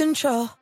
Control.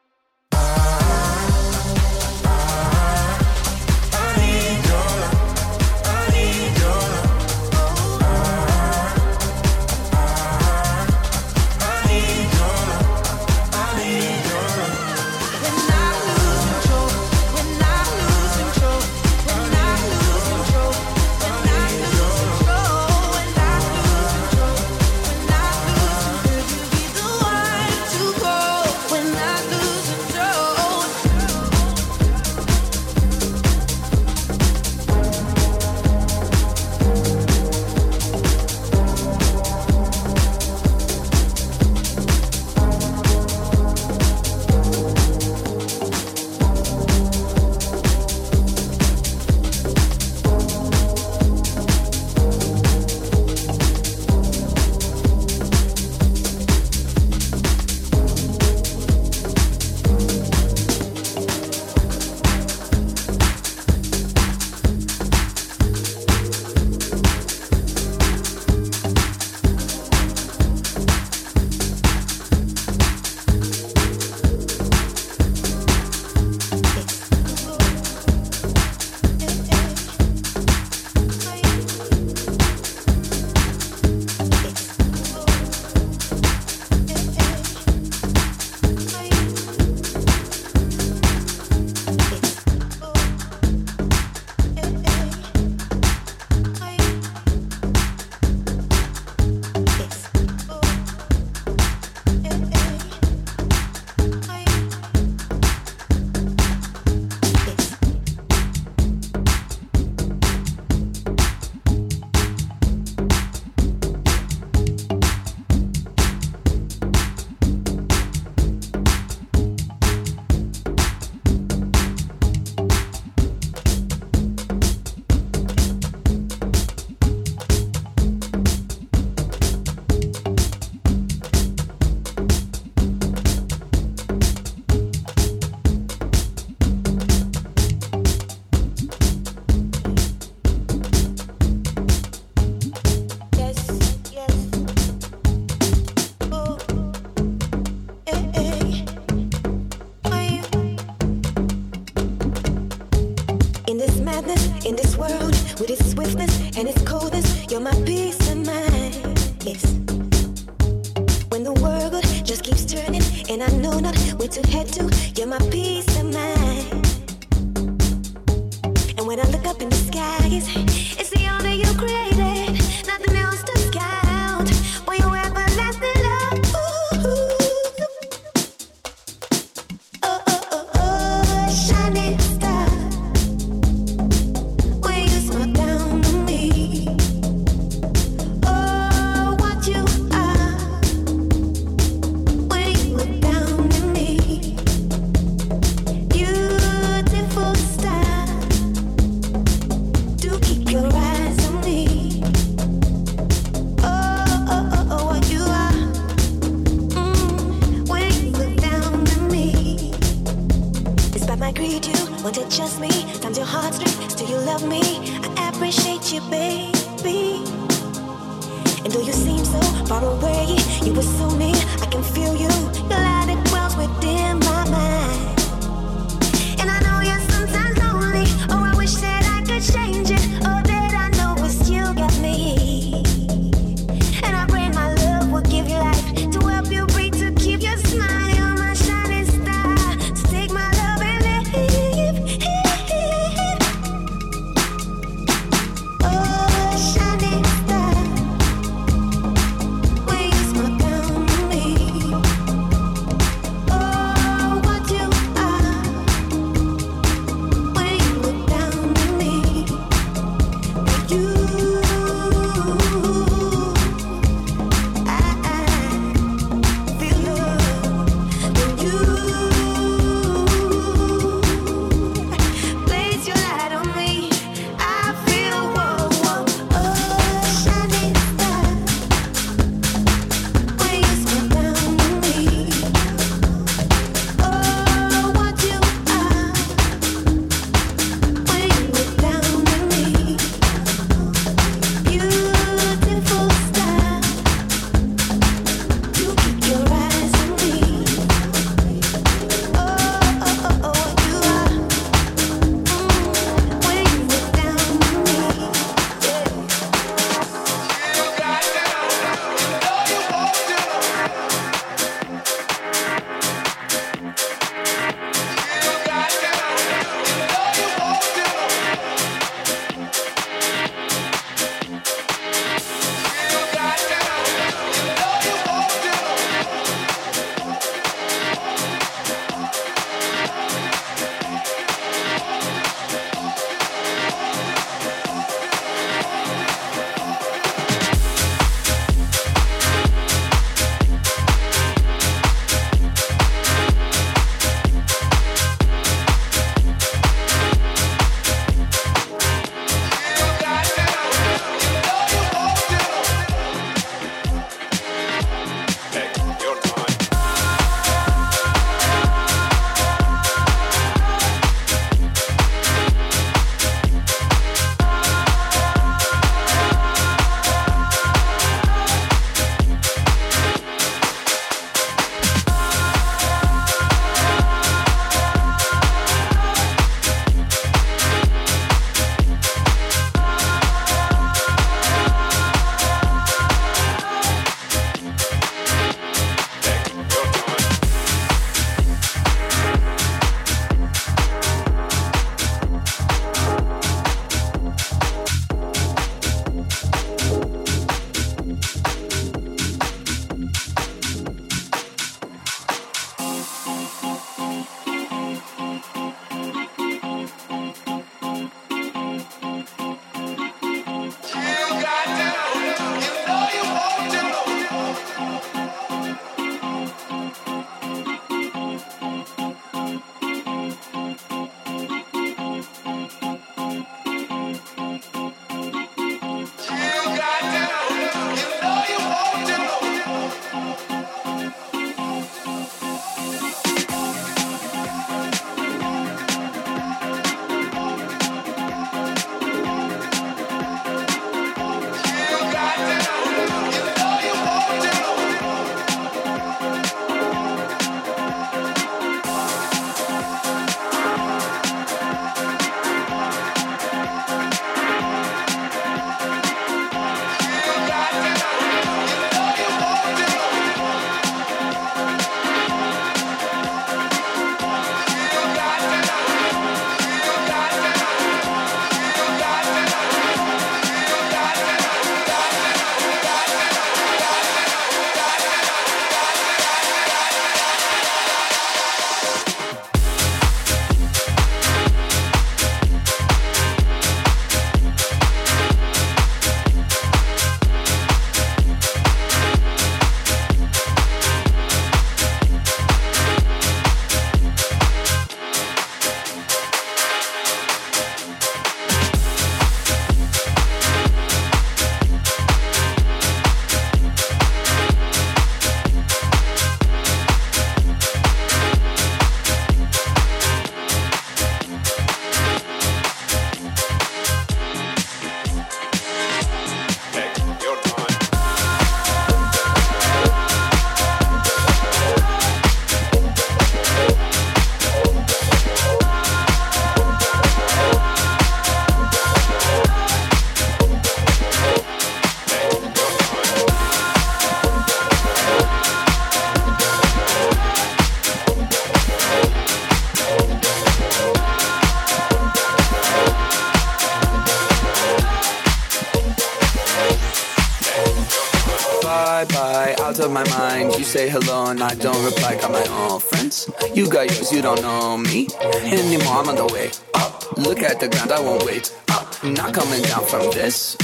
I won't wait ah, up. Not coming down from this.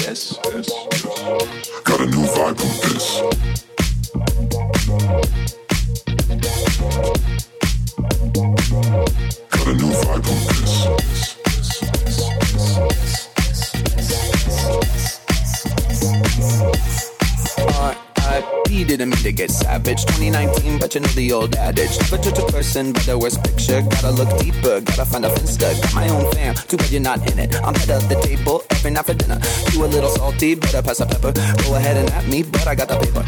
Old adage. Never judge a person by the worst picture. Gotta look deeper, gotta find a finsta. Got my own fam, too bad you're not in it. I'm head of the table every night for dinner. You a little salty, better pass the pepper. Go ahead and at me, but I got the paper.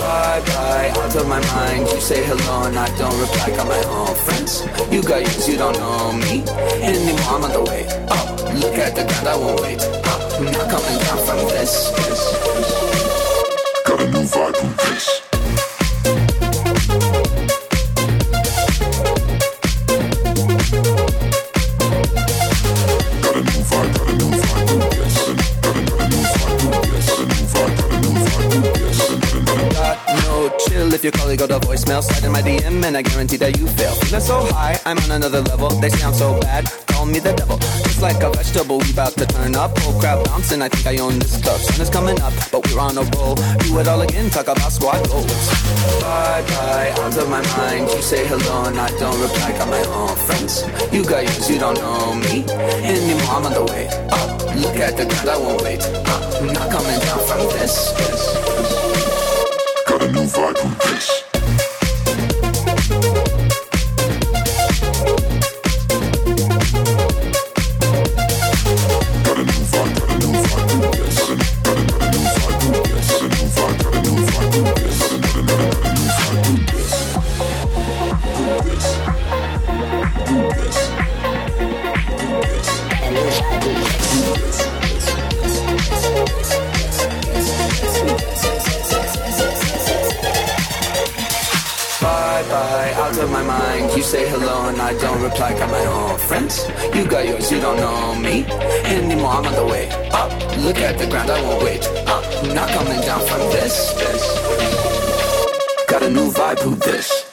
Bye bye, out of my mind. You say hello and I don't reply. Got my own friends. You got yours, you don't know me anymore. I'm on the way up. Look at the ground, I won't wait up. Not coming down from this. this, this if your colleague got a voicemail, slide in my DM and I guarantee that you fail. Feeling so high, I'm on another level. They sound so bad, call me the devil. Just like a vegetable, we about to turn up. Whole crowd bouncing, I think I own this club. Sun is coming up, but we're on a roll. Do it all again, talk about squad goals. Bye bye, out of my mind. You say hello and I don't reply. Got my own friends. You got yours, you don't know me anymore. I'm on the way up. Look at the ground, I won't wait up. Not coming down from this. this got a new vibe from this. I'm on the way up. Look at the ground, I won't wait up. Not coming down from this. this. Got a new vibe, who this?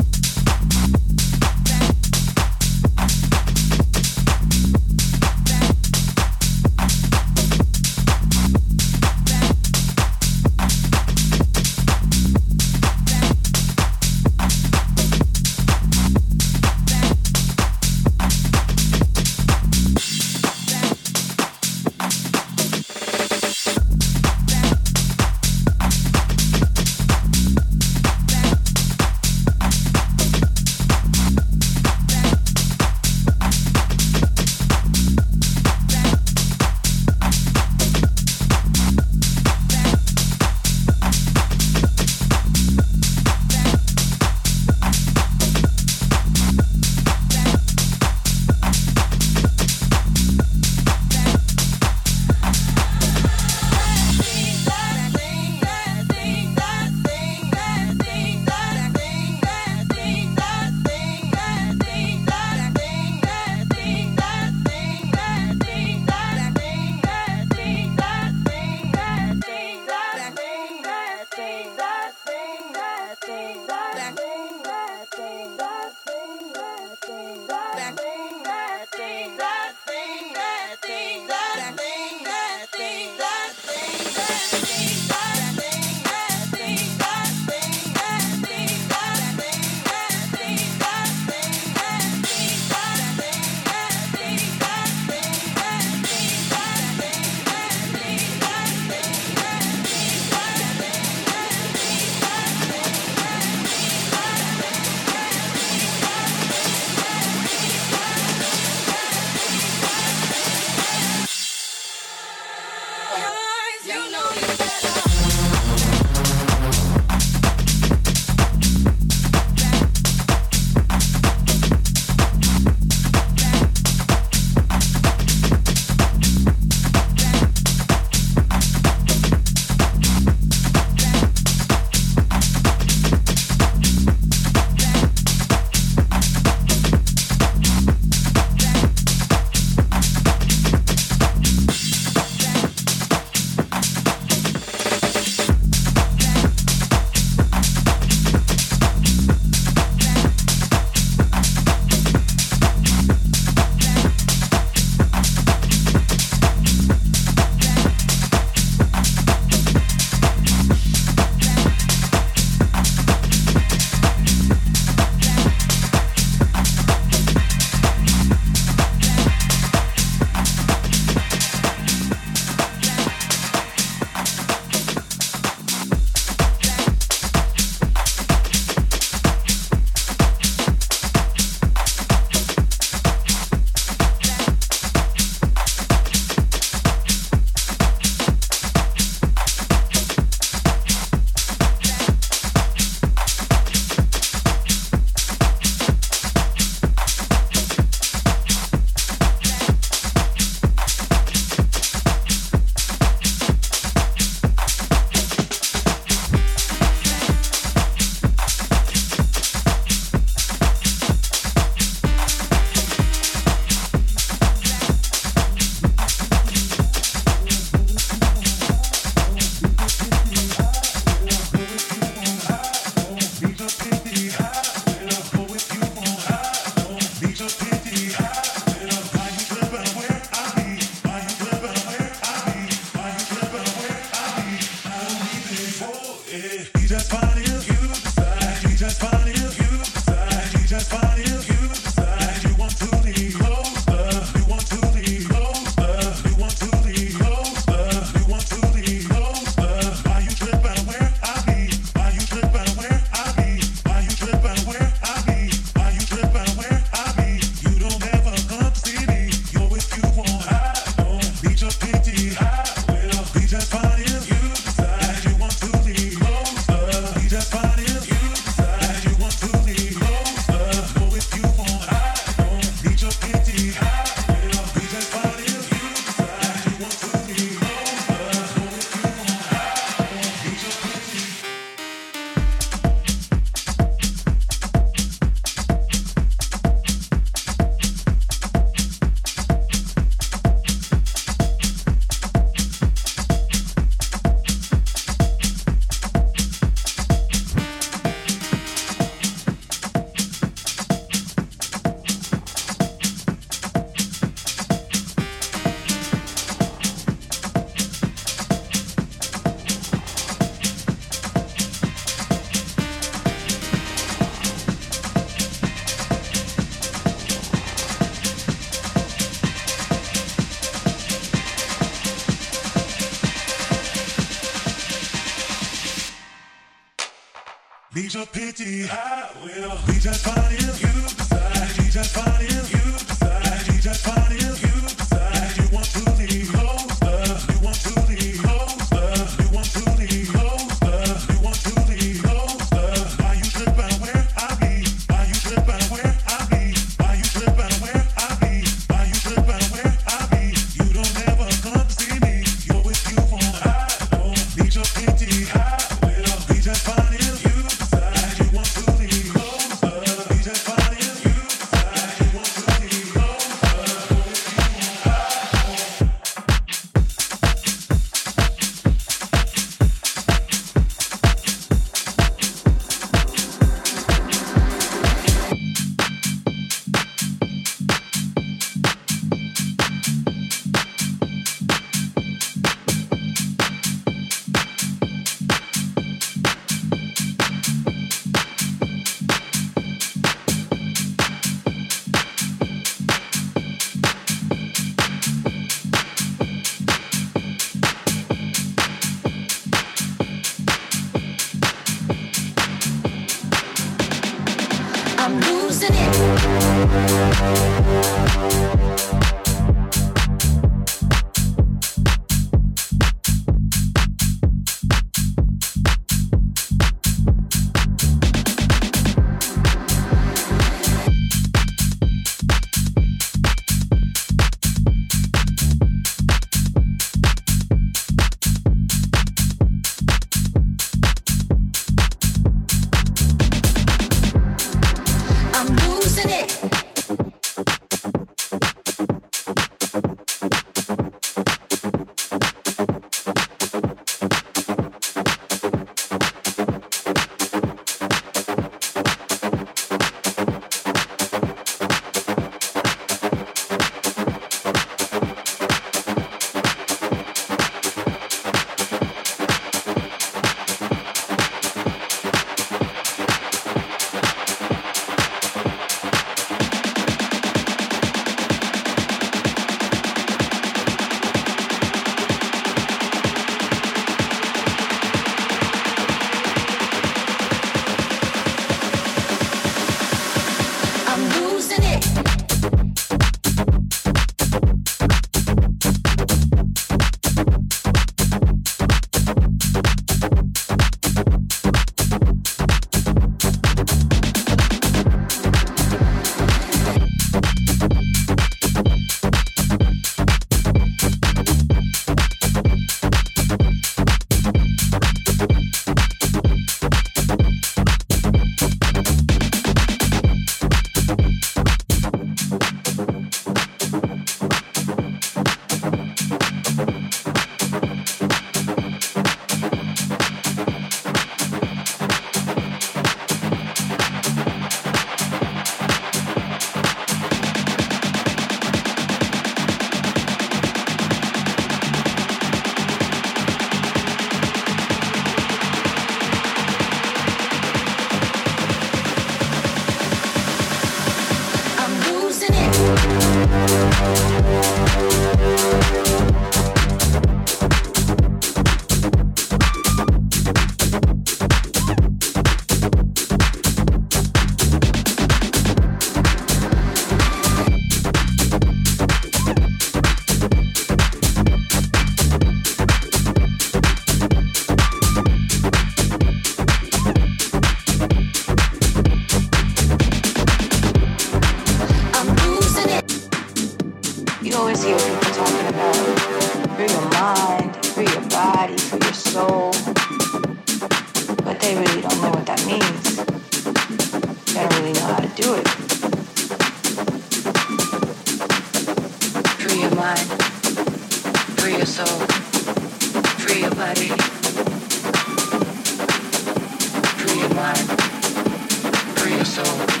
free